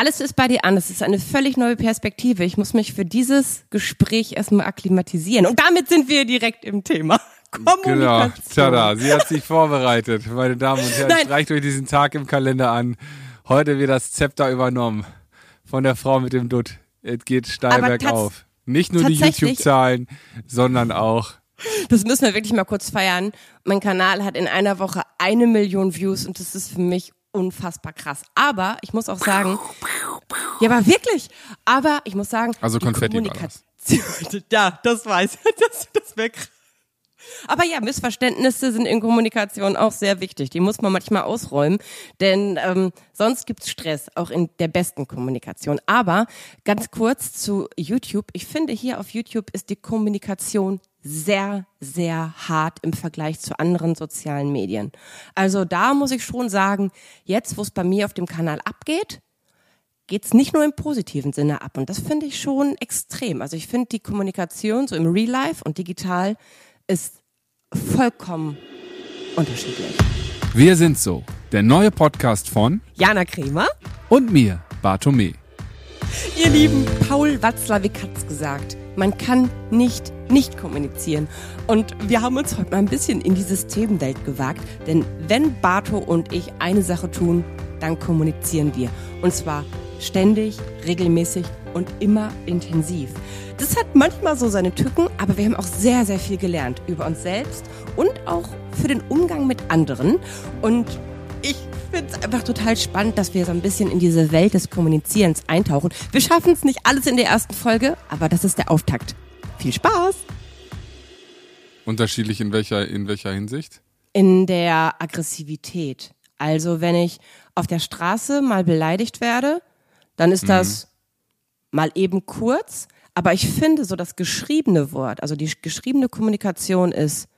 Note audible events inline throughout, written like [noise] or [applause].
Alles ist bei dir an. Das ist eine völlig neue Perspektive. Ich muss mich für dieses Gespräch erstmal akklimatisieren. Und damit sind wir direkt im Thema. [laughs] Genau, tada, sie hat sich vorbereitet. Meine Damen und Herren, Nein. streicht euch diesen Tag im Kalender an. Heute wird das Zepter übernommen von der Frau mit dem Dutt. Es geht steil bergauf. Nicht nur die YouTube-Zahlen, sondern auch Das müssen wir wirklich mal kurz feiern. Mein Kanal hat in einer Woche eine Million Views und das ist für mich unfassbar krass. Aber ich muss auch sagen, ja, aber wirklich. Aber ich muss sagen, Also Konfetti Kommunikation- [laughs] Ja, das weiß ich. Das, das wäre krass. Aber ja, Missverständnisse sind in Kommunikation auch sehr wichtig. Die muss man manchmal ausräumen, denn ähm, sonst gibt's Stress, auch in der besten Kommunikation. Aber ganz kurz zu YouTube. Ich finde, hier auf YouTube ist die Kommunikation sehr, sehr hart im Vergleich zu anderen sozialen Medien. Also da muss ich schon sagen, jetzt, wo es bei mir auf dem Kanal abgeht, geht's nicht nur im positiven Sinne ab. Und das finde ich schon extrem. Also ich finde die Kommunikation so im Real Life und digital ist vollkommen unterschiedlich. Wir sind so, der neue Podcast von Jana Kremer? und mir, Bartome. Ihr Lieben, Paul Watzlawick hat's gesagt. Man kann nicht nicht kommunizieren. Und wir haben uns heute mal ein bisschen in dieses Themenwelt gewagt. Denn wenn Barto und ich eine Sache tun, dann kommunizieren wir. Und zwar ständig, regelmäßig und immer intensiv. Das hat manchmal so seine Tücken, aber wir haben auch sehr, sehr viel gelernt über uns selbst und auch für den Umgang mit anderen. Und finde es einfach total spannend, dass wir so ein bisschen in diese Welt des Kommunizierens eintauchen. Wir schaffen es nicht alles in der ersten Folge, aber das ist der Auftakt. Viel Spaß! Unterschiedlich in welcher, in welcher Hinsicht? In der Aggressivität. Also wenn ich auf der Straße mal beleidigt werde, dann ist das mal eben kurz. Aber ich finde so das geschriebene Wort, also die geschriebene Kommunikation ist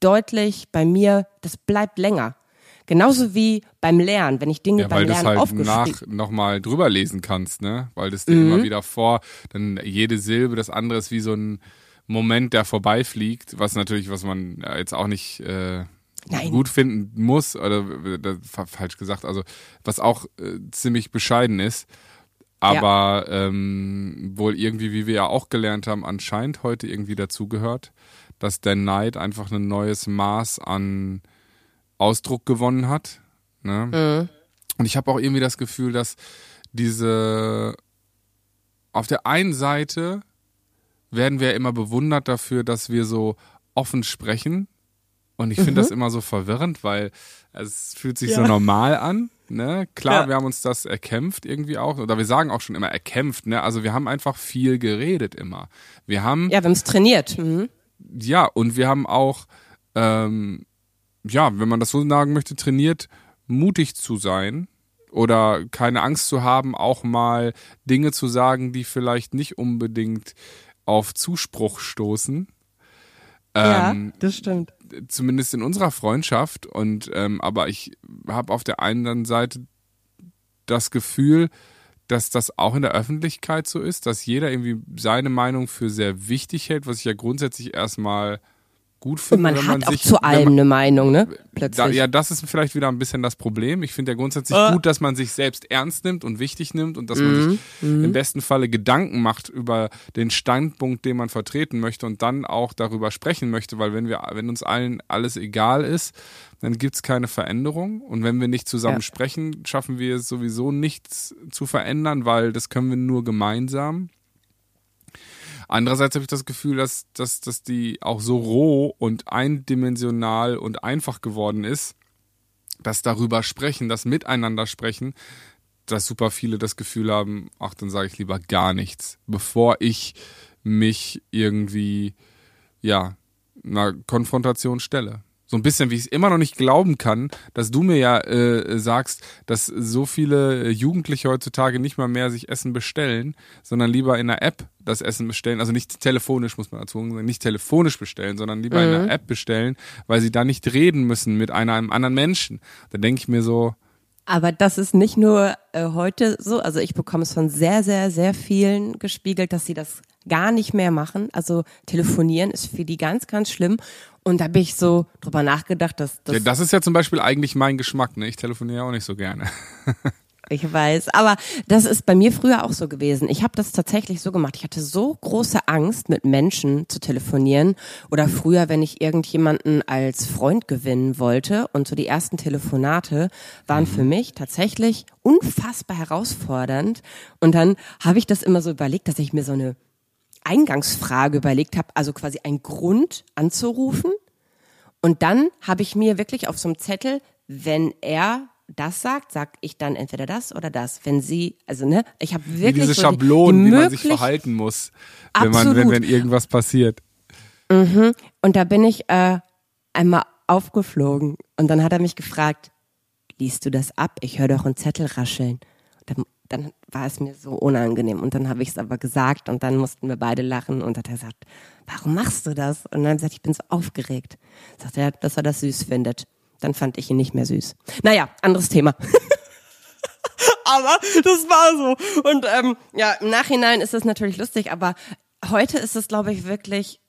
deutlich bei mir, das bleibt länger. Genauso wie beim Lernen, wenn ich Dinge Ja, beim weil du es Lernen halt aufgeschrieben nach nochmal drüber lesen kannst, ne? Weil das dir Mhm. immer wieder vor, dann jede Silbe, das andere ist wie so ein Moment, der vorbeifliegt, was natürlich, was man äh, jetzt auch nicht äh, Nein. gut finden muss, oder äh, falsch gesagt, also was auch äh, ziemlich bescheiden ist. Aber ähm, wohl irgendwie, wie wir ja auch gelernt haben, anscheinend heute irgendwie dazugehört, dass der Neid einfach ein neues Maß an Ausdruck gewonnen hat. Ne? Und ich habe auch irgendwie das Gefühl, dass diese auf der einen Seite werden wir immer bewundert dafür, dass wir so offen sprechen. Und ich finde das immer so verwirrend, weil es fühlt sich so normal an. Ne? Klar, Ja. wir haben uns das erkämpft irgendwie auch. Oder wir sagen auch schon immer erkämpft. Ne? Also wir haben einfach viel geredet immer. Wir haben Ja, wir haben es trainiert. Mhm. ja, und wir haben auch, ähm, ja, wenn man das so sagen möchte, trainiert, mutig zu sein oder keine Angst zu haben, auch mal Dinge zu sagen, die vielleicht nicht unbedingt auf Zuspruch stoßen. Ähm, ja, das stimmt. zumindest in unserer Freundschaft. Und ähm, aber ich habe auf der einen Seite das Gefühl, dass das auch in der Öffentlichkeit so ist, dass jeder irgendwie seine Meinung für sehr wichtig hält, was ich ja grundsätzlich erstmal gut Und finde. man wenn hat man auch sich, zu allem man, eine Meinung, ne? da, Plötzlich. ja, das ist vielleicht wieder ein bisschen das Problem. Ich finde ja grundsätzlich Äh. gut, dass man sich selbst ernst nimmt und wichtig nimmt und dass man sich Mhm. im besten Falle Gedanken macht über den Standpunkt, den man vertreten möchte und dann auch darüber sprechen möchte, weil wenn wir, wenn uns allen alles egal ist, dann gibt's keine Veränderung. Und wenn wir nicht zusammen Ja. sprechen, schaffen wir es sowieso nichts zu verändern, weil das können wir nur gemeinsam. Andererseits habe ich das Gefühl, dass, dass, dass die auch so roh und eindimensional und einfach geworden ist, dass darüber sprechen, das Miteinander sprechen, dass super viele das Gefühl haben, ach, dann sage ich lieber gar nichts, bevor ich mich irgendwie, ja, einer Konfrontation stelle. So ein bisschen, wie ich es immer noch nicht glauben kann, dass du mir ja äh, sagst, dass so viele Jugendliche heutzutage nicht mal mehr sich Essen bestellen, sondern lieber in einer App das Essen bestellen. Also nicht telefonisch, muss man dazu sagen, nicht telefonisch bestellen, sondern lieber in einer App bestellen, weil sie da nicht reden müssen mit einer, einem anderen Menschen. Da denke ich mir so, Aber das ist nicht nur äh, heute so, also ich bekomme es von sehr, sehr, sehr vielen gespiegelt, dass sie das gar nicht mehr machen. Also telefonieren ist für die ganz, ganz schlimm. Und da bin ich so drüber nachgedacht, dass das. ja, das ist ja zum Beispiel eigentlich mein Geschmack, ne? Ich telefoniere auch nicht so gerne. [laughs] Ich weiß, aber das ist bei mir früher auch so gewesen. Ich habe das tatsächlich so gemacht. Ich hatte so große Angst, mit Menschen zu telefonieren oder früher, wenn ich irgendjemanden als Freund gewinnen wollte und so die ersten Telefonate waren für mich tatsächlich unfassbar herausfordernd und dann habe ich das immer so überlegt, dass ich mir so eine Eingangsfrage überlegt habe, also quasi ein Grund anzurufen und dann habe ich mir wirklich auf so einem Zettel, wenn er das sagt, sag ich dann entweder das oder das. Wenn sie, also ne, ich habe wirklich diese so Schablonen, die, die wie man sich verhalten muss, wenn, man, wenn, wenn irgendwas passiert. Mhm. Und da bin ich äh, einmal aufgeflogen und dann hat er mich gefragt, liest du das ab? Ich höre doch einen Zettel rascheln. Dann, dann war es mir so unangenehm und dann habe ich es aber gesagt und dann mussten wir beide lachen und hat er gesagt, warum machst du das? Und dann gesagt, ich bin so aufgeregt. Sagt er, dass er das süß findet. Dann fand ich ihn nicht mehr süß. Naja, anderes Thema. [laughs] aber das war so. Und ähm, ja, im Nachhinein ist das natürlich lustig, aber heute ist es, glaube ich, wirklich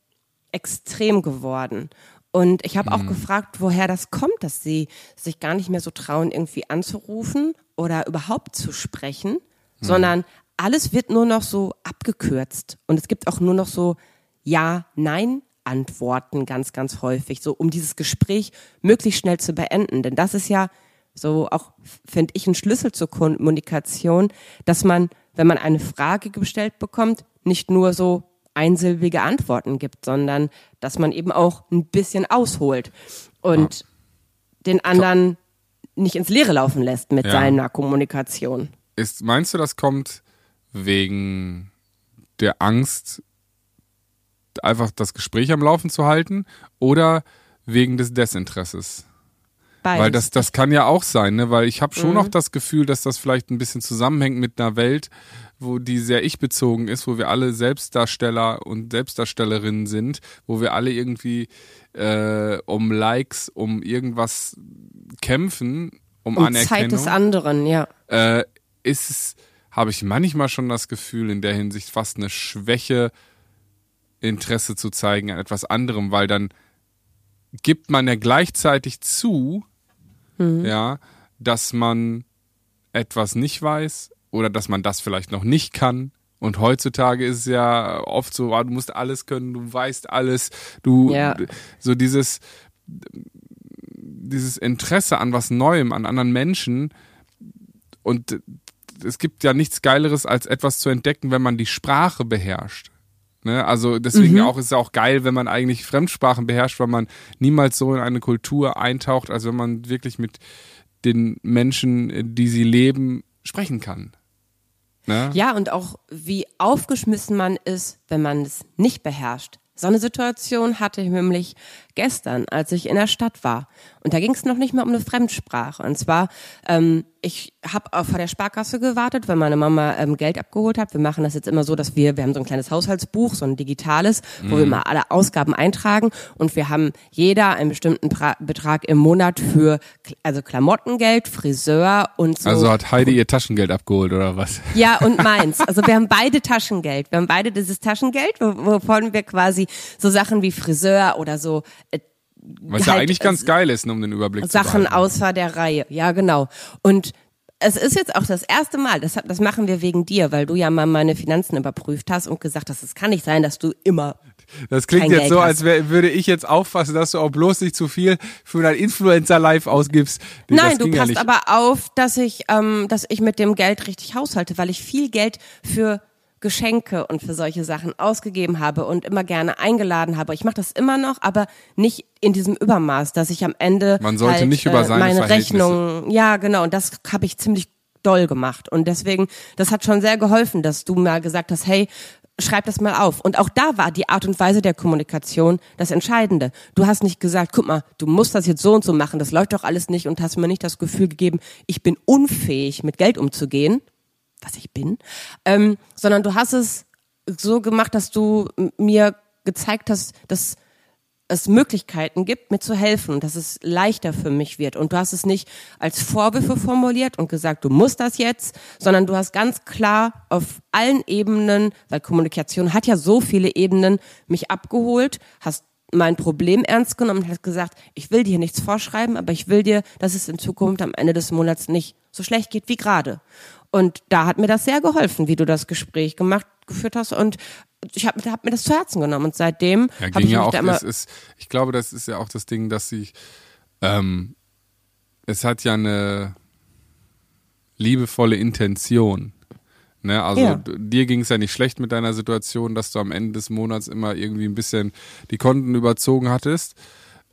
extrem geworden. Und ich habe auch gefragt, woher das kommt, dass sie sich gar nicht mehr so trauen, irgendwie anzurufen oder überhaupt zu sprechen, sondern alles wird nur noch so abgekürzt. Und es gibt auch nur noch so Ja, Nein. Antworten ganz, ganz häufig, so um dieses Gespräch möglichst schnell zu beenden. Denn das ist ja so auch, finde ich, ein Schlüssel zur Kommunikation, dass man, wenn man eine Frage gestellt bekommt, nicht nur so einsilbige Antworten gibt, sondern dass man eben auch ein bisschen ausholt und den anderen nicht ins Leere laufen lässt mit Ja. seiner Kommunikation. Ist, meinst du, das kommt wegen der Angst, einfach das Gespräch am Laufen zu halten oder wegen des Desinteresses? Beides. Weil das, das kann ja auch sein, ne? Weil ich habe schon Mhm. noch das Gefühl, dass das vielleicht ein bisschen zusammenhängt mit einer Welt, wo die sehr ich-bezogen ist, wo wir alle Selbstdarsteller und Selbstdarstellerinnen sind, wo wir alle irgendwie äh, um Likes, um irgendwas kämpfen, um um Anerkennung Zeit des anderen, ja. äh, ist es, habe ich manchmal schon das Gefühl, in der Hinsicht fast eine Schwäche, Interesse zu zeigen an etwas anderem, weil dann gibt man ja gleichzeitig zu, ja, dass man etwas nicht weiß oder dass man das vielleicht noch nicht kann. Und heutzutage ist es ja oft so, ah, du musst alles können, du weißt alles, du Ja. so dieses dieses Interesse an was Neuem, an anderen Menschen und es gibt ja nichts Geileres, als etwas zu entdecken, wenn man die Sprache beherrscht. Ne? Also deswegen auch ist es auch geil, wenn man eigentlich Fremdsprachen beherrscht, weil man niemals so in eine Kultur eintaucht, als wenn man wirklich mit den Menschen, die sie leben, sprechen kann. Ne? Ja, und auch wie aufgeschmissen man ist, wenn man es nicht beherrscht. So eine Situation hatte ich nämlich gestern, als ich in der Stadt war. Und da ging es noch nicht mal um eine Fremdsprache. Und zwar, ähm, ich habe vor der Sparkasse gewartet, weil meine Mama ähm, Geld abgeholt hat. Wir machen das jetzt immer so, dass wir, wir haben so ein kleines Haushaltsbuch, so ein digitales, wo wir mal alle Ausgaben eintragen. Und wir haben jeder einen bestimmten pra Betrag im Monat für, also Klamottengeld, Friseur und so. Also hat Heidi ihr Taschengeld abgeholt oder was? Ja, und [laughs] meins. Also wir haben beide Taschengeld. Wir haben beide dieses Taschengeld, wo- wovon wir quasi so Sachen wie Friseur oder so äh, Was ja halt, eigentlich ganz geil ist, ne, um den Überblick zu Sachen außer der Reihe. Ja, genau. Und es ist jetzt auch das erste Mal, das, das machen wir wegen dir, weil du ja mal meine Finanzen überprüft hast und gesagt hast, es kann nicht sein, dass du immer Das klingt jetzt Geld so, hast. als wär, würde ich jetzt auffassen, dass du auch bloß nicht zu viel für dein Influencer Live ausgibst. Nee, Nein, du ja passt nicht. aber auf, dass ich, ähm, dass ich mit dem Geld richtig haushalte, weil ich viel Geld für Geschenke und für solche Sachen ausgegeben habe und immer gerne eingeladen habe. Ich mache das immer noch, aber nicht in diesem Übermaß, dass ich am Ende Man sollte halt, nicht über äh, seine meine. Rechnung, ja genau, und das habe ich ziemlich doll gemacht und deswegen, das hat schon sehr geholfen, dass du mal gesagt hast, hey, schreib das mal auf. Und auch da war die Art und Weise der Kommunikation das Entscheidende. Du hast nicht gesagt, guck mal, du musst das jetzt so und so machen, das läuft doch alles nicht und hast mir nicht das Gefühl gegeben, ich bin unfähig, mit Geld umzugehen, was ich bin, ähm, sondern du hast es so gemacht, dass du mir gezeigt hast, dass es Möglichkeiten gibt, mir zu helfen dass es leichter für mich wird. Und du hast es nicht als Vorwürfe formuliert und gesagt, du musst das jetzt, sondern du hast ganz klar auf allen Ebenen, weil Kommunikation hat ja so viele Ebenen, mich abgeholt, hast mein Problem ernst genommen und hat gesagt, ich will dir nichts vorschreiben, aber ich will dir, dass es in Zukunft am Ende des Monats nicht so schlecht geht wie gerade. Und da hat mir das sehr geholfen, wie du das Gespräch gemacht geführt hast und ich habe hab mir das zu Herzen genommen und seitdem Ja, habe ich ja mich auch, da immer es ist, ich glaube, das ist ja auch das Ding, dass sie, ähm, es hat ja eine liebevolle Intention. Ne, also Ja. dir ging es ja nicht schlecht mit deiner Situation, dass du am Ende des Monats immer irgendwie ein bisschen die Konten überzogen hattest.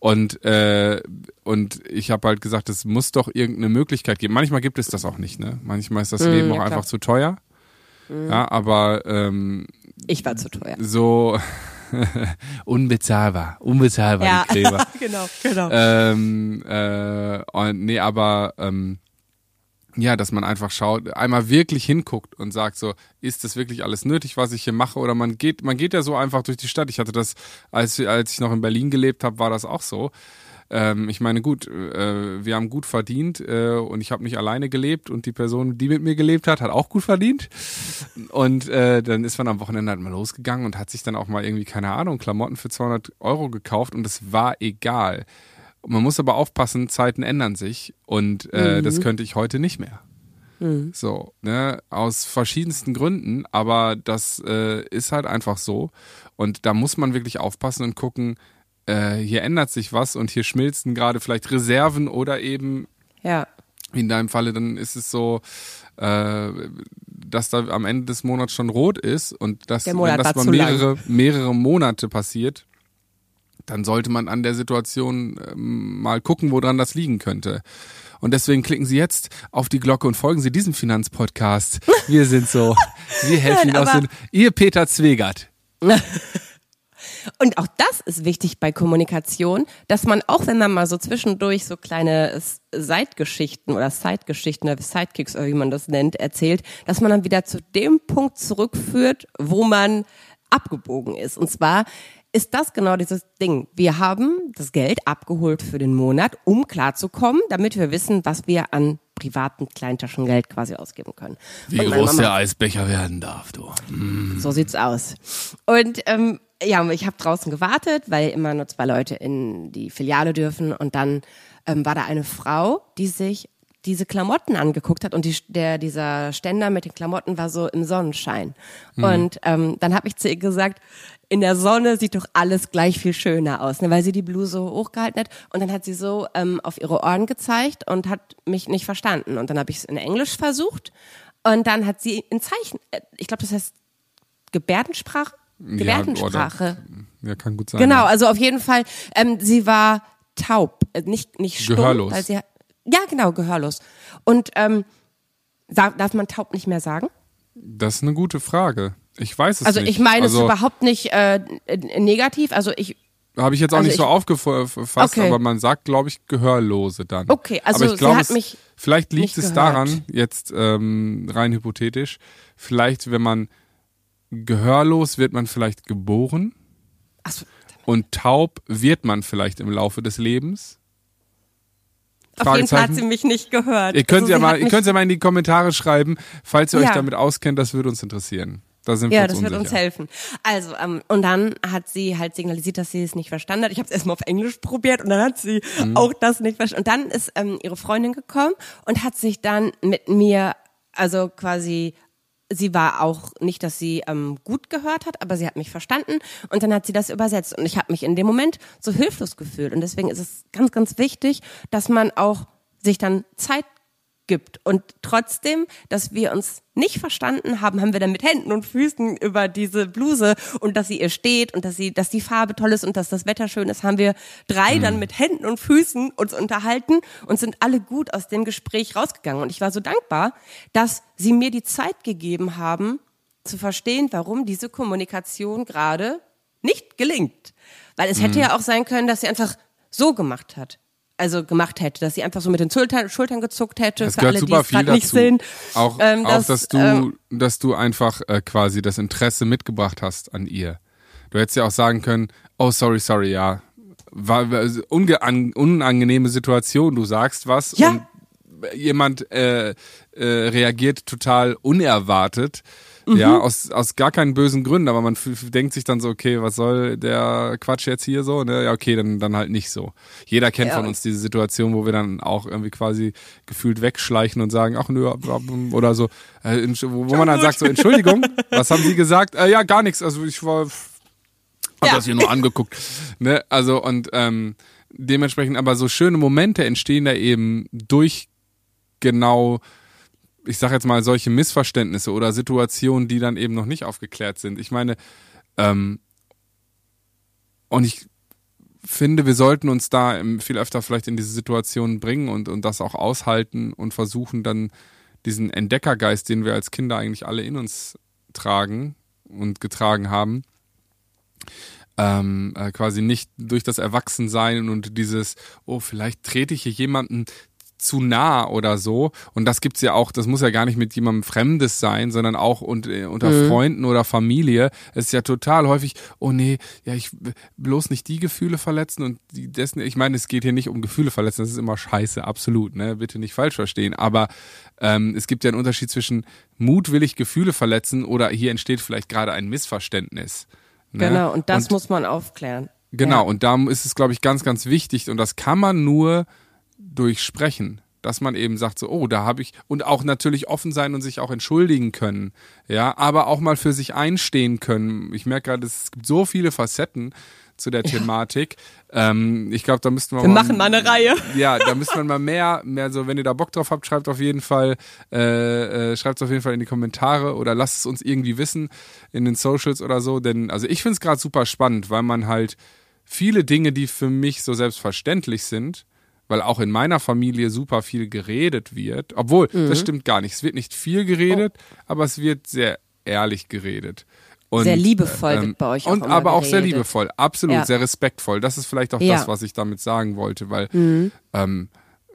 Und, äh, und ich habe halt gesagt, es muss doch irgendeine Möglichkeit geben. Manchmal gibt es das auch nicht, ne? Manchmal ist das Mm, Leben ja, auch klar. einfach zu teuer. Ja, aber ähm, ich war zu teuer. so [laughs] unbezahlbar, unbezahlbar Ja, die Gräber. [laughs] genau, genau. ähm, äh, und, nee, aber ähm, ja, dass man einfach schaut, einmal wirklich hinguckt und sagt so, ist das wirklich alles nötig, was ich hier mache? Oder man geht, man geht ja so einfach durch die Stadt. Ich hatte das, als, als ich noch in Berlin gelebt habe, war das auch so. Ähm, ich meine, gut, äh, wir haben gut verdient äh, und ich habe nicht alleine gelebt und die Person, die mit mir gelebt hat, hat auch gut verdient. Und äh, dann ist man am Wochenende halt mal losgegangen und hat sich dann auch mal irgendwie, keine Ahnung, Klamotten für 200 Euro gekauft und es war egal. Man muss aber aufpassen, Zeiten ändern sich und äh, das könnte ich heute nicht mehr. So, ne, aus verschiedensten Gründen, aber das äh, ist halt einfach so. Und da muss man wirklich aufpassen und gucken, äh, hier ändert sich was und hier schmilzen gerade vielleicht Reserven oder eben ja. wie in deinem Falle, dann ist es so, äh, dass da am Ende des Monats schon rot ist und das, Der Monat wenn das lang. mehrere, mehrere Monate passiert, dann sollte man an der Situation ähm, mal gucken, woran das liegen könnte. Und deswegen klicken Sie jetzt auf die Glocke und folgen Sie diesem Finanzpodcast. [laughs] Wir sind so, wir helfen Nein, aus den, Ihr Peter Zwegert. [laughs] Und auch das ist wichtig bei Kommunikation, dass man auch, wenn man mal so zwischendurch so kleine Seitgeschichten oder Sidegeschichten oder Sidekicks oder wie man das nennt, erzählt, dass man dann wieder zu dem Punkt zurückführt, wo man abgebogen ist. Und zwar ist das genau dieses Ding. Wir haben das Geld abgeholt für den Monat, um klarzukommen, damit wir wissen, was wir an privaten Kleintaschengeld quasi ausgeben können. Wie groß Mama- der Eisbecher werden darf, du. so sieht's aus. Und ähm, ja, ich habe draußen gewartet, weil immer nur zwei Leute in die Filiale dürfen. Und dann ähm, war da eine Frau, die sich diese Klamotten angeguckt hat und die, der, dieser Ständer mit den Klamotten war so im Sonnenschein. Und ähm, dann habe ich zu ihr gesagt, in der Sonne sieht doch alles gleich viel schöner aus, ne, weil sie die Bluse hochgehalten hat. Und dann hat sie so ähm, auf ihre Ohren gezeigt und hat mich nicht verstanden. Und dann habe ich es in Englisch versucht. Und dann hat sie in Zeichen, äh, ich glaube, das heißt Gebärdensprache? Gebärdensprache. Ja, kann gut sein. genau, ja. also auf jeden Fall, ähm, sie war taub, äh, nicht, nicht stumm. Gehörlos. Weil sie, ja, genau, gehörlos. Und ähm, darf man taub nicht mehr sagen? Das ist eine gute Frage. Ich weiß es Also nicht. ich meine es also, überhaupt nicht äh, negativ. Also ich, Habe ich jetzt auch Also nicht so ich- aufgefasst, Okay. aber man sagt, glaube ich, Gehörlose dann. Okay, also aber ich hat es, mich vielleicht liegt es gehört. daran, jetzt ähm, rein hypothetisch, vielleicht, wenn man gehörlos wird man vielleicht geboren achso, und taub wird man vielleicht im Laufe des Lebens. auf jeden Fall hat sie mich nicht gehört. Ihr könnt also ja mal, ihr könnt ja mal in die Kommentare schreiben, falls ihr euch Ja. damit auskennt, das würde uns interessieren. Da sind Ja, wir uns das wird uns helfen. Also, ähm, und dann hat sie halt signalisiert, dass sie es nicht verstanden hat. Ich habe es erstmal auf Englisch probiert und dann hat sie Mhm. auch das nicht verstanden. Und dann ist ähm, ihre Freundin gekommen und hat sich dann mit mir, also quasi, sie war auch nicht, dass sie ähm, gut gehört hat, aber sie hat mich verstanden und dann hat sie das übersetzt. Und ich habe mich in dem Moment so hilflos gefühlt. Und deswegen ist es ganz, ganz wichtig, dass man auch sich dann Zeit gibt. Und trotzdem, dass wir uns nicht verstanden haben, haben wir dann mit Händen und Füßen über diese Bluse und dass sie ihr steht und dass sie, dass die Farbe toll ist und dass das Wetter schön ist, haben wir drei dann mit Händen und Füßen uns unterhalten und sind alle gut aus dem Gespräch rausgegangen. Und ich war so dankbar, dass sie mir die Zeit gegeben haben, zu verstehen, warum diese Kommunikation gerade nicht gelingt. Weil es hätte ja auch sein können, dass sie einfach so gemacht hat. Also gemacht hätte, dass sie einfach so mit den Schultern, Schultern gezuckt hätte, Es für gehört alle, die super es viel gerade nicht sehen. Auch, Ähm, auch dass, dass du, ähm, dass du einfach äh, quasi das Interesse mitgebracht hast an ihr. Du hättest ja auch sagen können, oh sorry, sorry, ja. War war- unangenehme Situation, du sagst was Ja. und jemand äh, äh, reagiert total unerwartet. Ja, Mhm. aus, aus gar keinen bösen Gründen, aber man denkt sich dann so, okay, was soll der Quatsch jetzt hier so? Ne? Ja, okay, dann, dann halt nicht so. Jeder kennt Ja. von uns diese Situation, wo wir dann auch irgendwie quasi gefühlt wegschleichen und sagen, ach nö, oder so, äh, wo, wo man dann sagt so, Entschuldigung, [laughs] was haben Sie gesagt? Äh, ja, gar nichts, also ich war, hab Ja. das hier nur angeguckt. [laughs] Ne? Also und ähm, dementsprechend, aber so schöne Momente entstehen da eben durch genau, ich sag jetzt mal, solche Missverständnisse oder Situationen, die dann eben noch nicht aufgeklärt sind. Ich meine, ähm, und ich finde, wir sollten uns da viel öfter vielleicht in diese Situationen bringen und, und das auch aushalten und versuchen dann diesen Entdeckergeist, den wir als Kinder eigentlich alle in uns tragen und getragen haben, ähm, äh, quasi nicht durch das Erwachsensein und dieses, oh, vielleicht trete ich hier jemanden zu nah oder so. Und das gibt's ja auch, das muss ja gar nicht mit jemandem Fremdes sein, sondern auch und, äh, unter Freunden oder Familie. Es ist ja total häufig, oh nee, ja, ich bloß nicht die Gefühle verletzen und die dessen, ich meine, es geht hier nicht um Gefühle verletzen, das ist immer scheiße, absolut, ne? Bitte nicht falsch verstehen. Aber ähm, es gibt ja einen Unterschied zwischen mutwillig Gefühle verletzen oder hier entsteht vielleicht gerade ein Missverständnis. Ne? Genau, und das muss man aufklären. Genau, Ja. und da ist es, glaube ich, ganz, ganz wichtig und das kann man nur durch Sprechen, dass man eben sagt so, oh, da habe ich und auch natürlich offen sein und sich auch entschuldigen können, ja, aber auch mal für sich einstehen können. Ich merke gerade, es gibt so viele Facetten zu der Thematik. Ähm, ich glaube, da müssten wir, Wir mal, machen mal eine Reihe. ja, da müsste man mal mehr, mehr so, wenn ihr da Bock drauf habt, schreibt auf jeden Fall, äh, äh, schreibt es auf jeden Fall in die Kommentare oder lasst es uns irgendwie wissen in den Socials oder so. Denn, also ich finde es gerade super spannend, weil man halt viele Dinge, die für mich so selbstverständlich sind, weil auch in meiner Familie super viel geredet wird, obwohl, Mhm. das stimmt gar nicht. Es wird nicht viel geredet, aber es wird sehr ehrlich geredet. Und, Oh. Sehr liebevoll ähm, wird bei euch auch Und aber auch sehr liebevoll, absolut, Ja. sehr respektvoll. Das ist vielleicht auch Ja. Mhm. das, was ich damit sagen wollte, weil ähm,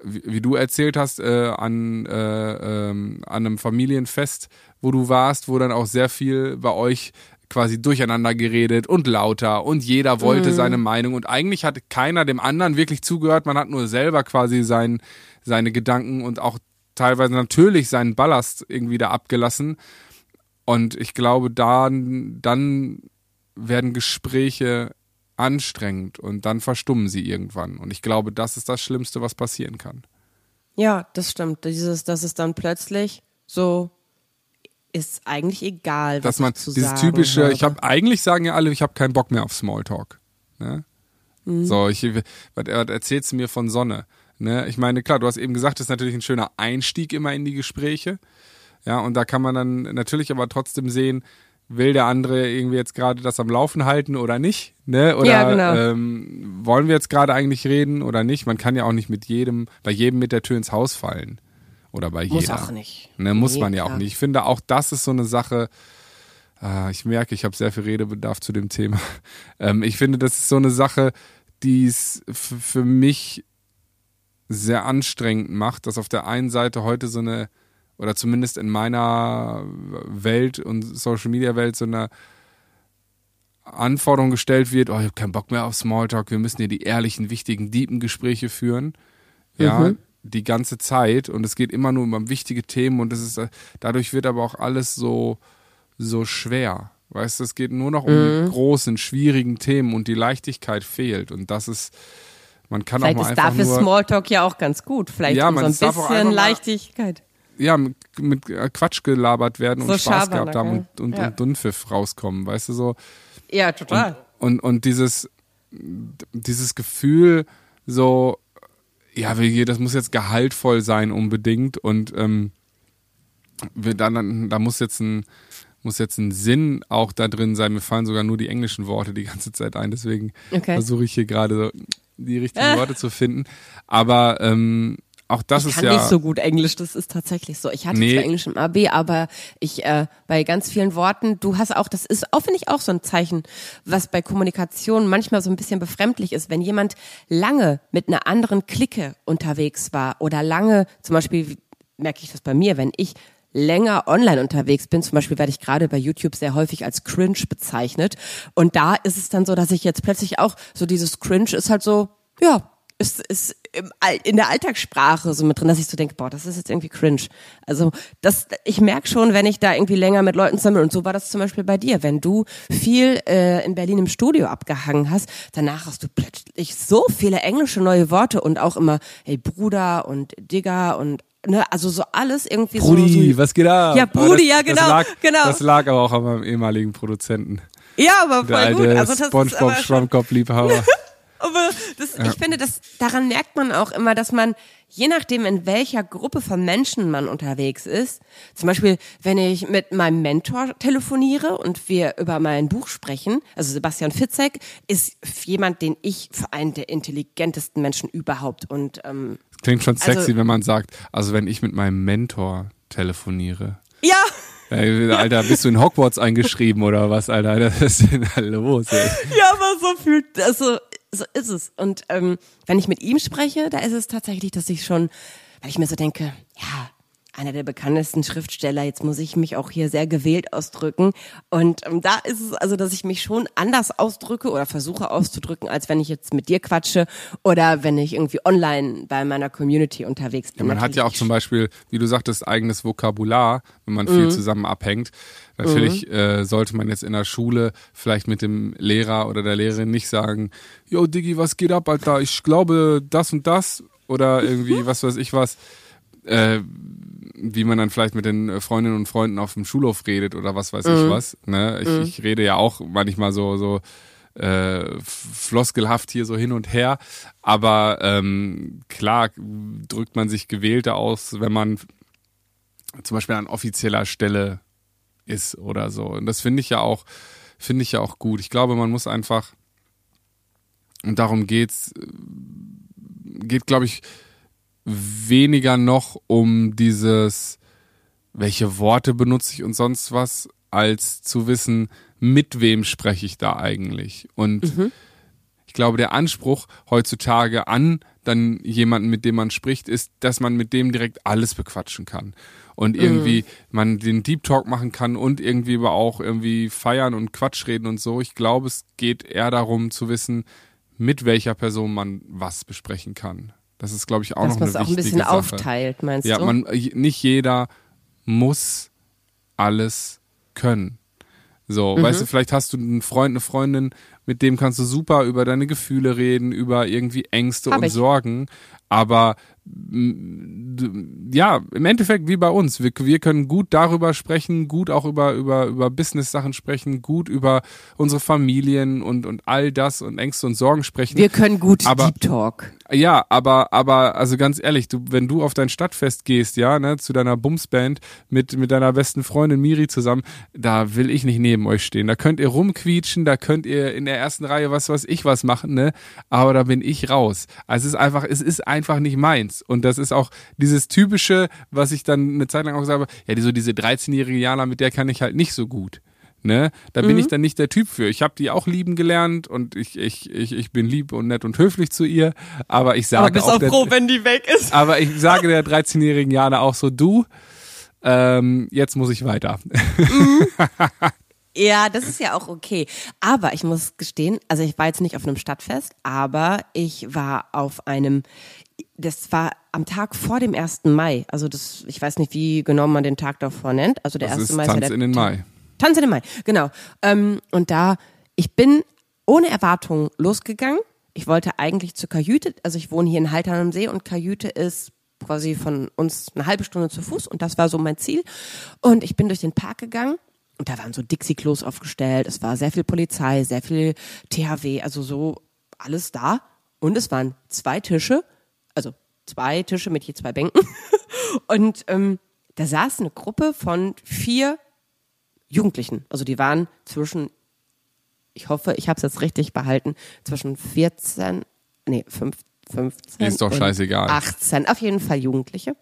wie, wie du erzählt hast, äh, an, äh, ähm, an einem Familienfest, wo du warst, wo dann auch sehr viel bei euch quasi durcheinander geredet und lauter und jeder wollte Mhm. seine Meinung und eigentlich hat keiner dem anderen wirklich zugehört, man hat nur selber quasi sein, seine Gedanken und auch teilweise natürlich seinen Ballast irgendwie da abgelassen und ich glaube, dann, dann werden Gespräche anstrengend und dann verstummen sie irgendwann. Und ich glaube, das ist das Schlimmste, was passieren kann. Ja, das stimmt. Dieses, dass es dann plötzlich so ist eigentlich egal, was Dass man dieses sagen typische, habe. ich habe eigentlich sagen ja alle, ich habe keinen Bock mehr auf Smalltalk. Ne? Mhm. So, ich, was, was erzählst du mir von Sonne? Ne? Ich meine, klar, du hast eben gesagt, das ist natürlich ein schöner Einstieg immer in die Gespräche. Ja, und da kann man dann natürlich aber trotzdem sehen, will der andere irgendwie jetzt gerade das am Laufen halten oder nicht? Ne? Oder Ja, genau. ähm, wollen wir jetzt gerade eigentlich reden oder nicht? Man kann ja auch nicht mit jedem, bei jedem mit der Tür ins Haus fallen. Oder bei Muss jeder. auch nicht. Ne, muss Nee, man ja auch klar. nicht. Ich finde, auch das ist so eine Sache. Ah, ich merke, ich habe sehr viel Redebedarf zu dem Thema. [laughs] Ähm, ich finde, das ist so eine Sache, die es für mich sehr anstrengend macht, dass auf der einen Seite heute so eine, oder zumindest in meiner Welt und Social Media Welt so eine Anforderung gestellt wird, oh, ich habe keinen Bock mehr auf Smalltalk, wir müssen hier die ehrlichen, wichtigen, deepen Gespräche führen. Ja, Mhm. Die ganze Zeit und es geht immer nur um wichtige Themen und es ist, äh, dadurch wird aber auch alles so, so schwer. Weißt du, es geht nur noch um Mhm. großen, schwierigen Themen und die Leichtigkeit fehlt und das ist, man kann Vielleicht auch mal ist einfach dafür nur, Smalltalk ja auch ganz gut. Vielleicht Ja, um so man ein bisschen mal- Leichtigkeit. ja, mit, mit äh, Quatsch gelabert werden So und Spaß gehabt haben ja. und, und, Ja. und Dünnpfiff rauskommen, weißt du so. Ja, total. Und, und dieses, dieses Gefühl, so, ja, das muss jetzt gehaltvoll sein unbedingt und ähm, wir dann, da muss jetzt ein muss jetzt ein Sinn auch da drin sein. Mir fallen sogar nur die englischen Worte die ganze Zeit ein, deswegen Okay. versuche ich hier gerade so die richtigen Worte zu finden. Aber ähm, auch das ich ist kann ja nicht so gut Englisch, das ist tatsächlich so. Ich hatte Nee. zwar Englisch im AB, aber ich äh, bei ganz vielen Worten, du hast auch, das ist auch finde ich auch so ein Zeichen, was bei Kommunikation manchmal so ein bisschen befremdlich ist, wenn jemand lange mit einer anderen Clique unterwegs war oder lange, zum Beispiel merke ich das bei mir, wenn ich länger online unterwegs bin, zum Beispiel werde ich gerade bei YouTube sehr häufig als cringe bezeichnet und da ist es dann so, dass ich jetzt plötzlich auch so dieses cringe ist halt so, ja, ist, ist in der Alltagssprache so mit drin, dass ich so denke, boah, das ist jetzt irgendwie cringe. Also das, ich merke schon, wenn ich da irgendwie länger mit Leuten sammle und so war das zum Beispiel bei dir, wenn du viel äh, in Berlin im Studio abgehangen hast, danach hast du plötzlich so viele englische neue Worte und auch immer, hey Bruder und Digger und ne, also so alles irgendwie Brudi, so, so was geht ab? Ja, Aber Brudi, das, ja, genau, Das lag, genau. Das lag aber auch an meinem ehemaligen Produzenten. ja, aber Der voll alte gut. Also das ist Spongebob aber schon, Schwammkopf-Liebhaber. [laughs] aber das, ich finde, das, daran merkt man auch immer, dass man, je nachdem, in welcher Gruppe von Menschen man unterwegs ist, zum Beispiel, wenn ich mit meinem Mentor telefoniere und wir über mein Buch sprechen, also Sebastian Fitzek ist jemand, den ich für einen der intelligentesten Menschen überhaupt und ähm, Klingt schon sexy, Also- wenn man sagt, also wenn ich mit meinem Mentor telefoniere. ja, Ey, Alter, bist du in Hogwarts eingeschrieben oder was, Alter? [laughs] Was ist denn los? Ey? Ja, aber so fühlt, also so ist es. Und ähm, wenn ich mit ihm spreche, da ist es tatsächlich, dass ich schon, weil ich mir so denke, ja, einer der bekanntesten Schriftsteller, jetzt muss ich mich auch hier sehr gewählt ausdrücken. Und ähm, da ist es also, dass ich mich schon anders ausdrücke oder versuche auszudrücken, als wenn ich jetzt mit dir quatsche oder wenn ich irgendwie online bei meiner Community unterwegs bin. Man hat ja auch zum Beispiel, wie du sagtest, eigenes Vokabular, wenn man Mhm. viel zusammen abhängt. Natürlich äh, sollte man jetzt in der Schule vielleicht mit dem Lehrer oder der Lehrerin nicht sagen, yo Diggi, was geht ab, Alter? Ich glaube das und das oder irgendwie [laughs] was weiß ich was. Äh, wie man dann vielleicht mit den Freundinnen und Freunden auf dem Schulhof redet oder was weiß ich was. Ne? Ich, ich rede ja auch manchmal so so äh, floskelhaft hier so hin und her. Aber ähm, klar drückt man sich gewählter aus, wenn man zum Beispiel an offizieller Stelle ist oder so. Und das finde ich ja auch, finde ich ja auch gut. Ich glaube, man muss einfach, und darum geht's, äh, geht, glaube ich, weniger noch um dieses, welche Worte benutze ich und sonst was, als zu wissen, mit wem spreche ich da eigentlich. Und ich glaube, der Anspruch heutzutage an dann jemanden, mit dem man spricht, ist, dass man mit dem direkt alles bequatschen kann. Und irgendwie man den Deep Talk machen kann und irgendwie aber auch irgendwie feiern und Quatsch reden und so. Ich glaube, es geht eher darum zu wissen, mit welcher Person man was besprechen kann. Das ist, glaube ich, auch dass noch man eine es auch ein wichtige bisschen Sache. aufteilt, meinst Ja, du? man, nicht jeder muss alles können. So, Mhm. weißt du, vielleicht hast du einen Freund, eine Freundin, mit dem kannst du super über deine Gefühle reden, über irgendwie Ängste Hab und ich. Sorgen, aber ja, im Endeffekt wie bei uns. Wir, wir können gut darüber sprechen, gut auch über, über, über Business-Sachen sprechen, gut über unsere Familien und, und all das und Ängste und Sorgen sprechen. Wir können gut Aber- Deep Talk. Ja, aber, aber, also ganz ehrlich, du, wenn du auf dein Stadtfest gehst, ja, ne, zu deiner Bumsband mit, mit deiner besten Freundin Miri zusammen, da will ich nicht neben euch stehen. Da könnt ihr rumquietschen, da könnt ihr in der ersten Reihe was, was ich was machen, ne, aber da bin ich raus. Also es ist einfach, es ist einfach nicht meins. Und das ist auch dieses typische, was ich dann eine Zeit lang auch gesagt habe, ja, die, so diese 13-jährige Jana, mit der kann ich halt nicht so gut. Ne? Da bin ich dann nicht der Typ für. Ich habe die auch lieben gelernt und ich, ich, ich, ich bin lieb und nett und höflich zu ihr, aber ich sage Aber bist auch auch der, froh, wenn die weg ist. aber ich sage der [laughs] 13-jährigen Jana auch so, du, ähm, jetzt muss ich weiter. [laughs] Ja, das ist ja auch okay. Aber ich muss gestehen, also ich war jetzt nicht auf einem Stadtfest, aber ich war auf einem, das war am Tag vor dem 1. Mai. Also das, ich weiß nicht, wie genau man den Tag davor nennt. Also der Das 1. ist Mai ist ja Tanz der in den Mai. Tanz in den Mai, genau. Ähm, und da, ich bin ohne Erwartung losgegangen. Ich wollte eigentlich zur Kajüte, also ich wohne hier in Haltern am See und Kajüte ist quasi von uns eine halbe Stunde zu Fuß und das war so mein Ziel. Und ich bin durch den Park gegangen und da waren so Dixie-Klos aufgestellt, es war sehr viel Polizei, sehr viel THW, also so alles da. Und es waren zwei Tische, also zwei Tische mit je zwei Bänken. [laughs] Und ähm, da saß eine Gruppe von vier Jugendlichen. Also die waren zwischen, ich hoffe, ich habe es jetzt richtig behalten, zwischen 14, nee, 5, 15 Ist doch scheißegal. 18, auf jeden Fall Jugendliche.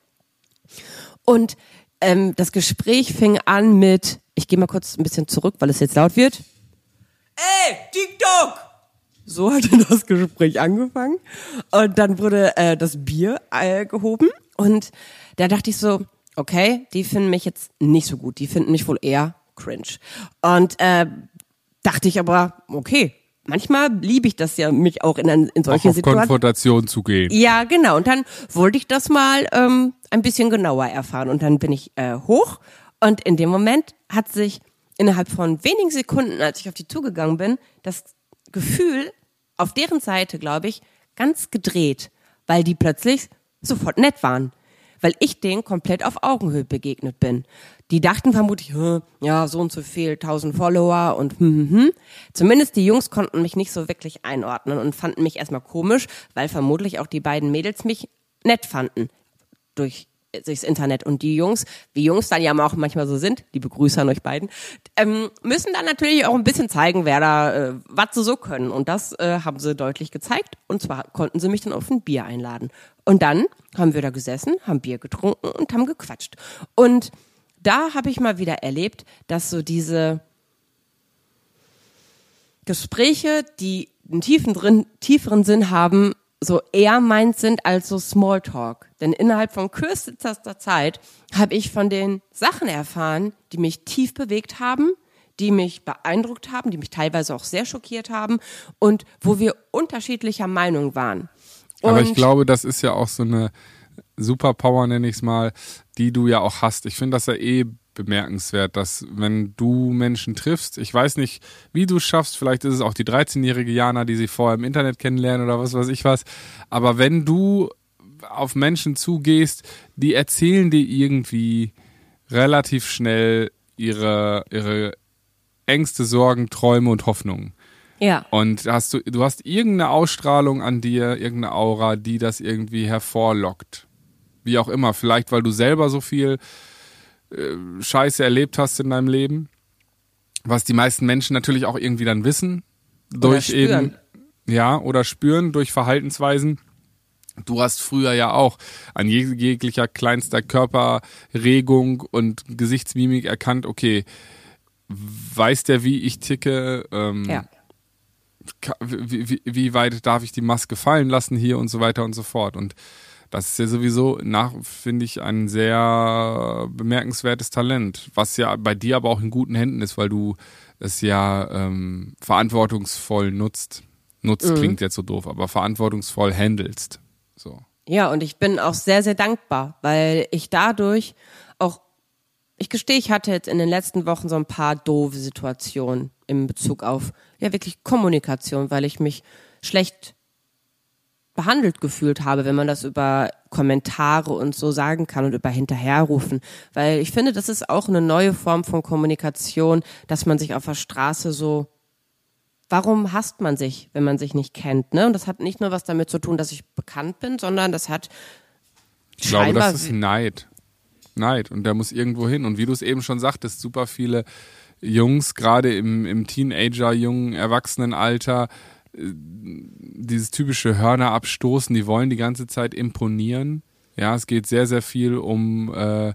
Und ähm, das Gespräch fing an mit, ich gehe mal kurz ein bisschen zurück, weil es jetzt laut wird. Ey, TikTok! So hatte [laughs] das Gespräch angefangen. Und dann wurde äh, das Bier äh, gehoben. Und da dachte ich so, okay, die finden mich jetzt nicht so gut. Die finden mich wohl eher cringe. Und äh, dachte ich aber, okay, manchmal liebe ich das ja, mich auch in, in solche auch auf Situationen. Konfrontation zu gehen. Ja, genau. Und dann wollte ich das mal ähm, ein bisschen genauer erfahren. Und dann bin ich äh, hoch und in dem Moment hat sich innerhalb von wenigen Sekunden, als ich auf die zugegangen bin, das Gefühl auf deren Seite, glaube ich, ganz gedreht, weil die plötzlich sofort nett waren. Weil ich denen komplett auf Augenhöhe begegnet bin. Die dachten vermutlich, "Hm, ja, so und so viel, tausend Follower und hm, hm, hm. Zumindest die Jungs konnten mich nicht so wirklich einordnen und fanden mich erstmal komisch, weil vermutlich auch die beiden Mädels mich nett fanden. Durch durchs Internet und die Jungs, wie Jungs dann ja auch manchmal so sind, liebe Grüße an euch beiden, ähm, müssen dann natürlich auch ein bisschen zeigen, wer da, äh, was sie so können. Und das äh, haben sie deutlich gezeigt. Und zwar konnten sie mich dann auf ein Bier einladen. Und dann haben wir da gesessen, haben Bier getrunken und haben gequatscht. Und da habe ich mal wieder erlebt, dass so diese Gespräche, die einen tiefen drin, tieferen Sinn haben, so eher meint sind als so Smalltalk. Denn innerhalb von kürzester Zeit habe ich von den Sachen erfahren, die mich tief bewegt haben, die mich beeindruckt haben, die mich teilweise auch sehr schockiert haben und wo wir unterschiedlicher Meinung waren. Aber Und- ich glaube, das ist ja auch so eine Superpower, nenne ich es mal, die du ja auch hast. Ich finde das ja eh bemerkenswert, dass wenn du Menschen triffst, ich weiß nicht, wie du es schaffst, vielleicht ist es auch die 13-jährige Jana, die sie vorher im Internet kennenlernen oder was weiß ich was, aber wenn du auf Menschen zugehst, die erzählen dir irgendwie relativ schnell ihre, ihre Ängste, Sorgen, Träume und Hoffnungen. Ja. Und hast du, du hast irgendeine Ausstrahlung an dir, irgendeine Aura, die das irgendwie hervorlockt. Wie auch immer. Vielleicht, weil du selber so viel äh, Scheiße erlebt hast in deinem Leben. Was die meisten Menschen natürlich auch irgendwie dann wissen. durch eben, ja, oder spüren durch Verhaltensweisen. Du hast früher ja auch an jeg jeglicher kleinster Körperregung und Gesichtsmimik erkannt, okay, weiß der, wie ich ticke, ähm, Ja. wie, wie, wie weit darf ich die Maske fallen lassen hier und so weiter und so fort. Und das ist ja sowieso nach, finde ich, ein sehr bemerkenswertes Talent, was ja bei dir aber auch in guten Händen ist, weil du es ja ähm, verantwortungsvoll nutzt. Nutzt klingt jetzt so doof, aber verantwortungsvoll handelst. So. Ja, und ich bin auch sehr, sehr dankbar, weil ich dadurch auch, ich gestehe, ich hatte jetzt in den letzten Wochen so ein paar doofe Situationen in Bezug auf, ja, wirklich Kommunikation, weil ich mich schlecht behandelt gefühlt habe, wenn man das über Kommentare und so sagen kann und über Hinterherrufen. Weil ich finde, das ist auch eine neue Form von Kommunikation, dass man sich auf der Straße so warum hasst man sich, wenn man sich nicht kennt? Ne? Und das hat nicht nur was damit zu tun, dass ich bekannt bin, sondern das hat Ich glaube, das ist Neid. Neid. Und der muss irgendwo hin. Und wie du es eben schon sagtest, super viele Jungs, gerade im, im Teenager, jungen Erwachsenenalter, dieses typische Hörner abstoßen, die wollen die ganze Zeit imponieren. Ja, es geht sehr, sehr viel um, äh,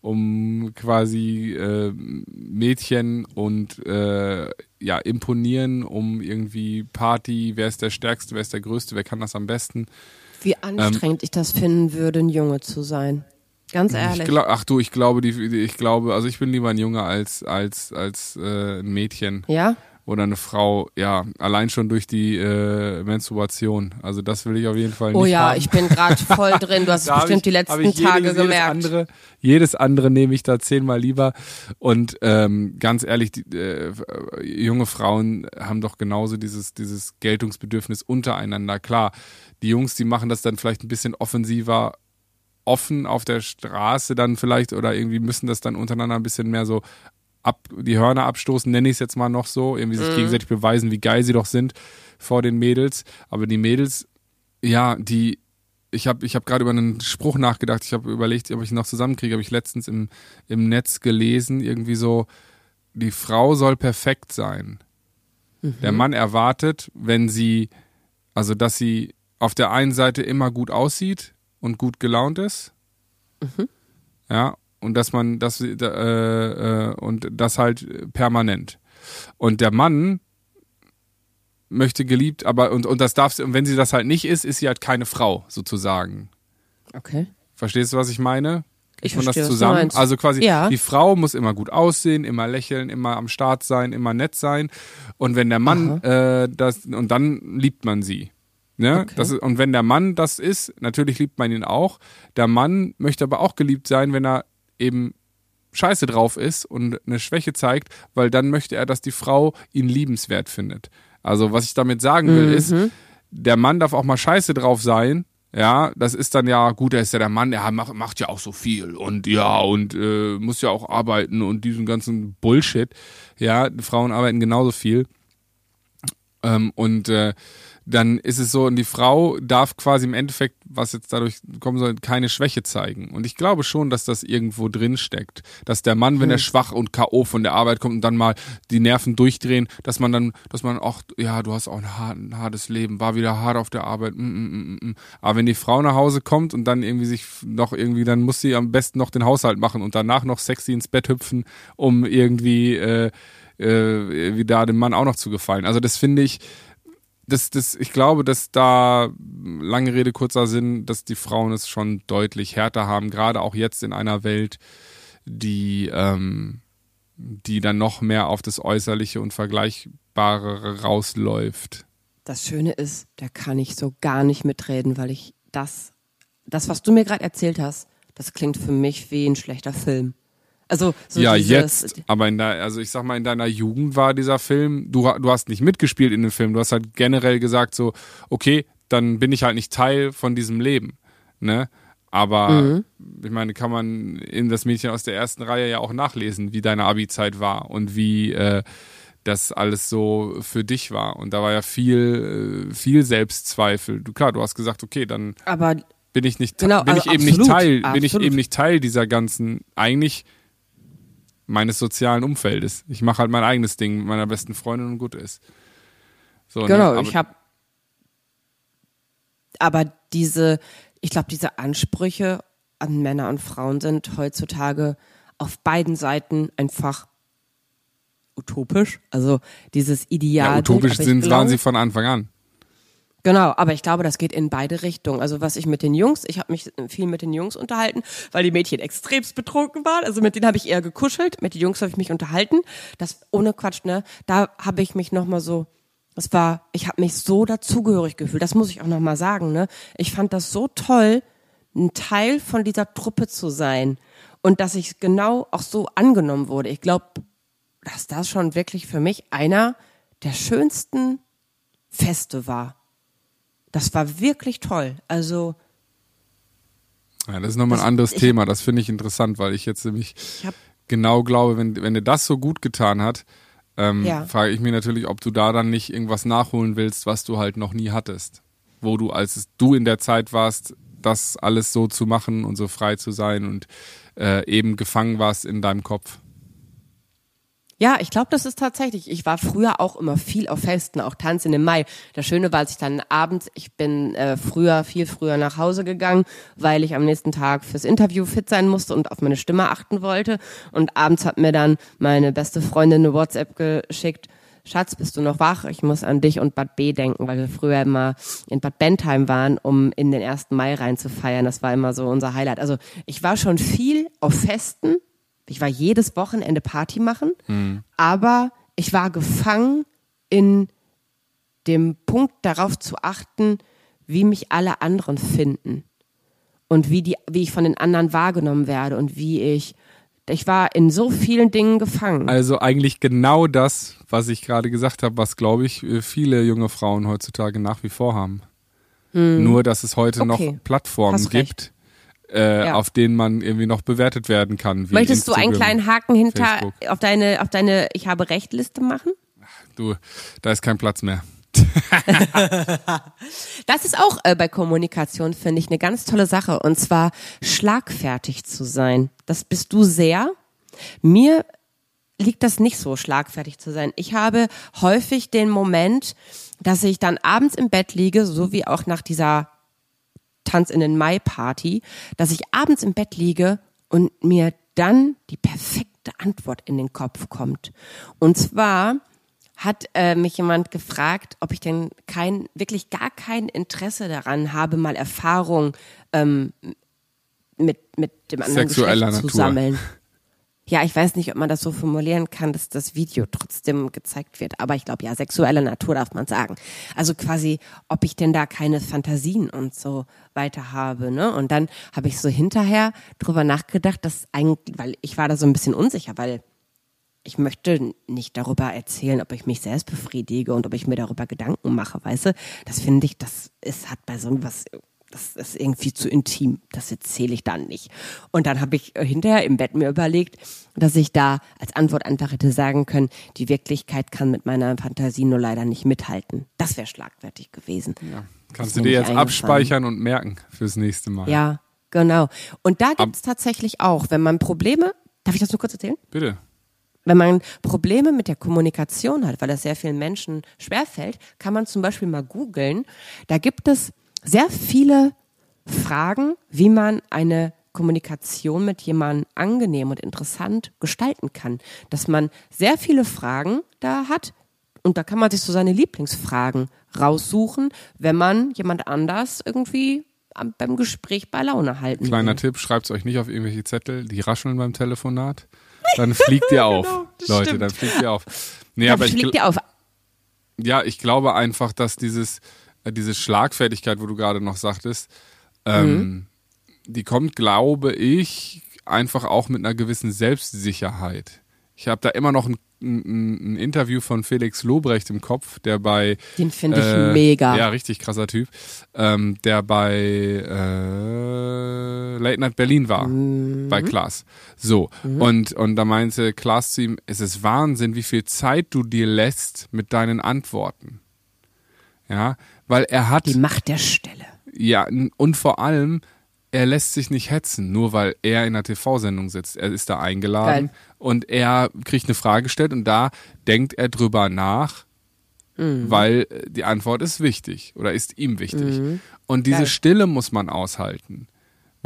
um quasi äh, Mädchen und äh, ja, imponieren, um irgendwie Party, wer ist der Stärkste, wer ist der Größte, wer kann das am besten. wie anstrengend ich das finden würde, ein Junge zu sein. Ganz ehrlich. Ich glaub, ach du, ich glaube, die, ich glaube, also ich bin lieber ein Junge als als als äh, ein Mädchen ja? Oder eine Frau. Ja, allein schon durch die äh, Menstruation. Also das will ich auf jeden Fall Oh nicht ja, haben. ich bin gerade voll [laughs] drin. Du hast es bestimmt ich- die letzten jedes, Tage jedes gemerkt. Andere, jedes andere nehme ich da zehnmal lieber. Und ähm, ganz ehrlich, die, äh, junge Frauen haben doch genauso dieses, dieses Geltungsbedürfnis untereinander. Klar, die Jungs, die machen das dann vielleicht ein bisschen offensiver, offen auf der Straße dann vielleicht oder irgendwie müssen das dann untereinander ein bisschen mehr so ab, die Hörner abstoßen, nenne ich es jetzt mal noch so, irgendwie sich gegenseitig beweisen, wie geil sie doch sind vor den Mädels. Aber die Mädels, ja, die, ich habe ich hab gerade über einen Spruch nachgedacht, ich habe überlegt, ob ich ihn noch zusammenkriege, habe ich letztens im, im Netz gelesen, irgendwie so, die Frau soll perfekt sein. Der Mann erwartet, wenn sie, also dass sie auf der einen Seite immer gut aussieht und gut gelaunt ist, ja, und dass man das äh, äh, und das halt permanent. Und der Mann möchte geliebt, aber und, und das darf sie, und wenn sie das halt nicht ist, ist sie halt keine Frau, sozusagen. Okay. Verstehst du, was ich meine? Ich das verstehe, du zusammen? Also quasi, Ja. die Frau muss immer gut aussehen, immer lächeln, immer am Start sein, immer nett sein. Und wenn der Mann äh, das und dann liebt man sie. Ne? Okay. Das ist, und wenn der Mann das ist, natürlich liebt man ihn auch. Der Mann möchte aber auch geliebt sein, wenn er eben scheiße drauf ist und eine Schwäche zeigt, weil dann möchte er, dass die Frau ihn liebenswert findet. Also was ich damit sagen will, ist, der Mann darf auch mal scheiße drauf sein. Ja, das ist dann ja gut, er ist ja der Mann, er macht, macht ja auch so viel und ja und äh, muss ja auch arbeiten und diesen ganzen Bullshit. Ja, Frauen arbeiten genauso viel. Ähm, und äh, dann ist es so, und die Frau darf quasi im Endeffekt, was jetzt dadurch kommen soll, keine Schwäche zeigen. Und ich glaube schon, dass das irgendwo drin steckt. Dass der Mann, wenn er schwach und K.O. von der Arbeit kommt und dann mal die Nerven durchdrehen, dass man dann, dass man auch, ja, du hast auch ein, hart, ein hartes Leben, war wieder hart auf der Arbeit. Mm, mm, mm, mm. Aber wenn die Frau nach Hause kommt und dann irgendwie sich noch irgendwie, dann muss sie am besten noch den Haushalt machen und danach noch sexy ins Bett hüpfen, um irgendwie äh, äh, wie da dem Mann auch noch zu gefallen. Also das finde ich, das, das, ich glaube, dass da lange Rede, kurzer Sinn, dass die Frauen es schon deutlich härter haben, gerade auch jetzt in einer Welt, die, ähm, die dann noch mehr auf das Äußerliche und Vergleichbare rausläuft. Das Schöne ist, da kann ich so gar nicht mitreden, weil ich das, das, was du mir gerade erzählt hast, das klingt für mich wie ein schlechter Film. Also so ja, dieses, jetzt, aber in der, also ich sag mal, in deiner Jugend war dieser Film, du, du hast nicht mitgespielt in dem Film, du hast halt generell gesagt so, okay, dann bin ich halt nicht Teil von diesem Leben, ne? Aber Mhm. ich meine, kann man in das Mädchen aus der ersten Reihe ja auch nachlesen, wie deine Abi-Zeit war und wie äh, das alles so für dich war. Und da war ja viel, äh, viel Selbstzweifel. Du klar, du hast gesagt, okay, dann Aber bin ich nicht Genau, bin ich also eben absolut, nicht Teil bin ich absolut. eben nicht Teil dieser ganzen eigentlich meines sozialen Umfeldes. Ich mache halt mein eigenes Ding mit meiner besten Freundin und gut ist. So, ne? Genau, Aber- ich habe. Aber diese, ich glaube, diese Ansprüche an Männer und Frauen sind heutzutage auf beiden Seiten einfach utopisch. Also dieses Ideal. ja, utopisch sind waren sie von Anfang an. Genau, aber ich glaube, das geht in beide Richtungen. Also was ich mit den Jungs, ich habe mich viel mit den Jungs unterhalten, weil die Mädchen extremst betrunken waren. Also mit denen habe ich eher gekuschelt, mit den Jungs habe ich mich unterhalten. Das ohne Quatsch, ne? Da habe ich mich noch mal so das war, ich habe mich so dazugehörig gefühlt. Das muss ich auch noch mal sagen, ne? Ich fand das so toll, ein Teil von dieser Truppe zu sein und dass ich genau auch so angenommen wurde. Ich glaube, dass das schon wirklich für mich einer der schönsten Feste war. Das war wirklich toll. Also Ja, das ist nochmal ein anderes ich- Thema. Das finde ich interessant, weil ich jetzt nämlich ich genau glaube, wenn, wenn dir das so gut getan hat, ähm, Ja. frage ich mich natürlich, ob du da dann nicht irgendwas nachholen willst, was du halt noch nie hattest. Wo du, als du in der Zeit warst, das alles so zu machen und so frei zu sein und äh, eben gefangen warst in deinem Kopf. Ja, ich glaube, das ist tatsächlich. Ich war früher auch immer viel auf Festen, auch tanzen im Mai. Das Schöne war, als ich dann abends, ich bin äh, früher, viel früher nach Hause gegangen, weil ich am nächsten Tag fürs Interview fit sein musste und auf meine Stimme achten wollte. Und abends hat mir dann meine beste Freundin eine WhatsApp geschickt. Schatz, bist du noch wach? Ich muss an dich und Bad B denken, weil wir früher immer in Bad Bentheim waren, um in den 1. Mai reinzufeiern. Das war immer so unser Highlight. Also ich war schon viel auf Festen. Ich war jedes Wochenende Party machen, aber ich war gefangen in dem Punkt darauf zu achten, wie mich alle anderen finden und wie die, wie ich von den anderen wahrgenommen werde und wie ich, ich war in so vielen Dingen gefangen. Also eigentlich genau das, was ich gerade gesagt habe, was glaube ich äh, viele junge Frauen heutzutage nach wie vor haben. Nur, dass es heute Hm. Okay. noch Plattformen gibt, äh, Ja. auf denen man irgendwie noch bewertet werden kann. Möchtest du einen Instagram, kleinen Haken hinter Facebook. auf deine auf deine Ich habe Recht Liste machen? Du, da ist kein Platz mehr. [laughs] Das ist auch äh, bei Kommunikation, finde ich, eine ganz tolle Sache. Und zwar schlagfertig zu sein. Das bist du sehr. Mir liegt das nicht so, schlagfertig zu sein. Ich habe häufig den Moment, dass ich dann abends im Bett liege, so wie auch nach dieser Tanz in den Mai Party, dass ich abends im Bett liege und mir dann die perfekte Antwort in den Kopf kommt. Und zwar hat äh, mich jemand gefragt, ob ich denn kein, wirklich gar kein Interesse daran habe, mal Erfahrung ähm, mit, mit dem anderen Sexueller Geschlecht Natur. zusammen. Ja, ich weiß nicht, ob man das so formulieren kann, dass das Video trotzdem gezeigt wird. Aber ich glaube, ja, sexuelle Natur darf man sagen. Also quasi, ob ich denn da keine Fantasien und so weiter habe, ne? Und dann habe ich so hinterher drüber nachgedacht, dass eigentlich, weil ich war da so ein bisschen unsicher, weil ich möchte nicht darüber erzählen, ob ich mich selbst befriedige und ob ich mir darüber Gedanken mache, weißt du? Das finde ich, das ist, hat bei so was, das ist irgendwie zu intim. Das erzähle ich dann nicht. Und dann habe ich äh, hinterher im Bett mir überlegt, dass ich da als Antwort einfach hätte sagen können, die Wirklichkeit kann mit meiner Fantasie nur leider nicht mithalten. Das wäre schlagfertig gewesen. Ja. Kannst du dir jetzt abspeichern und merken fürs nächste Mal. Ja, genau. Und da gibt es tatsächlich auch, wenn man Probleme, darf ich das nur kurz erzählen? Bitte. Wenn man Probleme mit der Kommunikation hat, weil das sehr vielen Menschen schwerfällt, kann man zum Beispiel mal googeln. Da gibt es sehr viele Fragen, wie man eine Kommunikation mit jemandem angenehm und interessant gestalten kann. Dass man sehr viele Fragen da hat und da kann man sich so seine Lieblingsfragen raussuchen, wenn man jemand anders irgendwie beim Gespräch bei Laune halten Kleiner will. Tipp, schreibt es euch nicht auf irgendwelche Zettel, die rascheln beim Telefonat. Dann fliegt ihr [laughs] auf. Genau, Leute, stimmt. dann fliegt ihr auf. Nee, Da aber ich, fliegt gl- dir auf. ja, ich glaube einfach, dass dieses, diese Schlagfertigkeit, wo du gerade noch sagtest, ähm, Mhm. die kommt, glaube ich, einfach auch mit einer gewissen Selbstsicherheit. Ich habe da immer noch ein, ein, ein Interview von Felix Lobrecht im Kopf, der bei Den finde ich äh, mega. Ja, richtig krasser Typ. Ähm, der bei äh, Late Night Berlin war. Mhm. Bei Klaas. So. Und, und da meinte Klaas zu ihm, es ist Wahnsinn, wie viel Zeit du dir lässt mit deinen Antworten. Ja, weil er hat, Die Macht der Stelle. ja, und vor allem, er lässt sich nicht hetzen, nur weil er in einer TV-Sendung sitzt. Er ist da eingeladen Geil. und er kriegt eine Frage gestellt und da denkt er drüber nach, Mhm. weil äh, die Antwort ist wichtig oder ist ihm wichtig. Mhm. Und diese Geil. Stille muss man aushalten.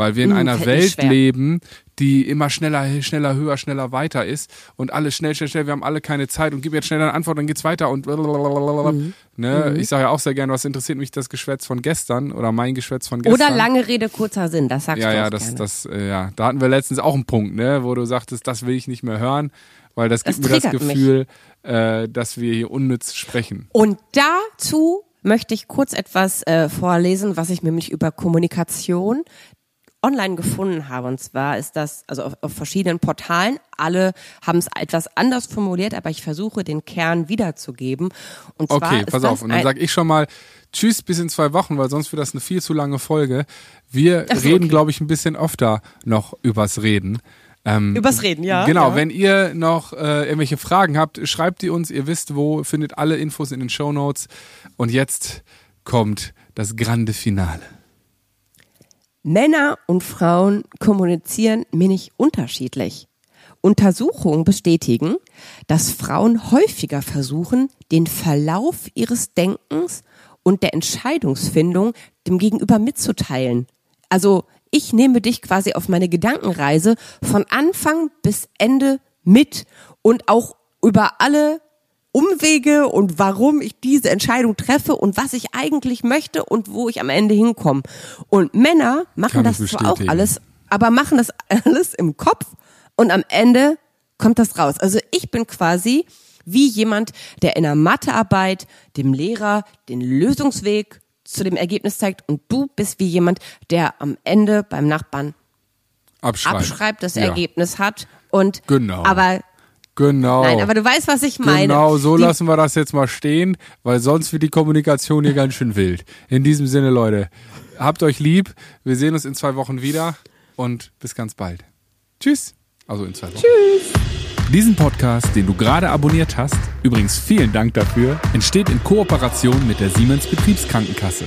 Weil wir in Mm, einer Welt schwer. leben, die immer schneller, schneller, höher, schneller weiter ist und alles schnell, schnell, schnell, wir haben alle keine Zeit und gib jetzt schnell eine Antwort, dann geht's weiter und Mhm. ne, ich sage ja auch sehr gerne, was interessiert mich das Geschwätz von gestern oder mein Geschwätz von gestern. Oder lange Rede, kurzer Sinn, das sagst Ja, du ja, das, gerne. das, äh, ja, da hatten wir letztens auch einen Punkt, ne, wo du sagtest, das will ich nicht mehr hören, weil das Das gibt mir das. Gefühl, äh, dass wir hier unnütz sprechen. Und dazu möchte ich kurz etwas äh, vorlesen, was ich nämlich über Kommunikation online gefunden habe. Und zwar ist das, also auf, auf verschiedenen Portalen, alle haben es etwas anders formuliert, aber ich versuche den Kern wiederzugeben. Und zwar Okay, pass auf. Und dann ein- sag ich schon mal Tschüss bis in zwei Wochen, weil sonst wird das eine viel zu lange Folge. Wir so, reden, okay. glaube ich, ein bisschen öfter noch übers Reden. Ähm, Übers Reden, ja. Genau, ja. wenn ihr noch äh, irgendwelche Fragen habt, schreibt die uns. Ihr wisst wo, findet alle Infos in den Show Notes. Und jetzt kommt das grande Finale. Männer und Frauen kommunizieren wenig unterschiedlich. Untersuchungen bestätigen, dass Frauen häufiger versuchen, den Verlauf ihres Denkens und der Entscheidungsfindung dem Gegenüber mitzuteilen. Also ich nehme dich quasi auf meine Gedankenreise von Anfang bis Ende mit und auch über alle Umwege und warum ich diese Entscheidung treffe und was ich eigentlich möchte und wo ich am Ende hinkomme. Und Männer machen Kann das zwar auch alles, aber machen das [laughs] alles im Kopf und am Ende kommt das raus. Also ich bin quasi wie jemand, der in der Mathearbeit dem Lehrer den Lösungsweg zu dem Ergebnis zeigt und du bist wie jemand, der am Ende beim Nachbarn Abschreiben. abschreibt, das Ja. Ergebnis hat und Genau. aber Genau. nein, aber du weißt, was ich meine. Genau, so Die- lassen wir das jetzt mal stehen, weil sonst wird die Kommunikation hier ganz schön wild. In diesem Sinne, Leute, habt euch lieb. Wir sehen uns in zwei Wochen wieder und bis ganz bald. Tschüss. Also in zwei Wochen. Tschüss. Diesen Podcast, den du gerade abonniert hast, übrigens vielen Dank dafür, entsteht in Kooperation mit der Siemens Betriebskrankenkasse.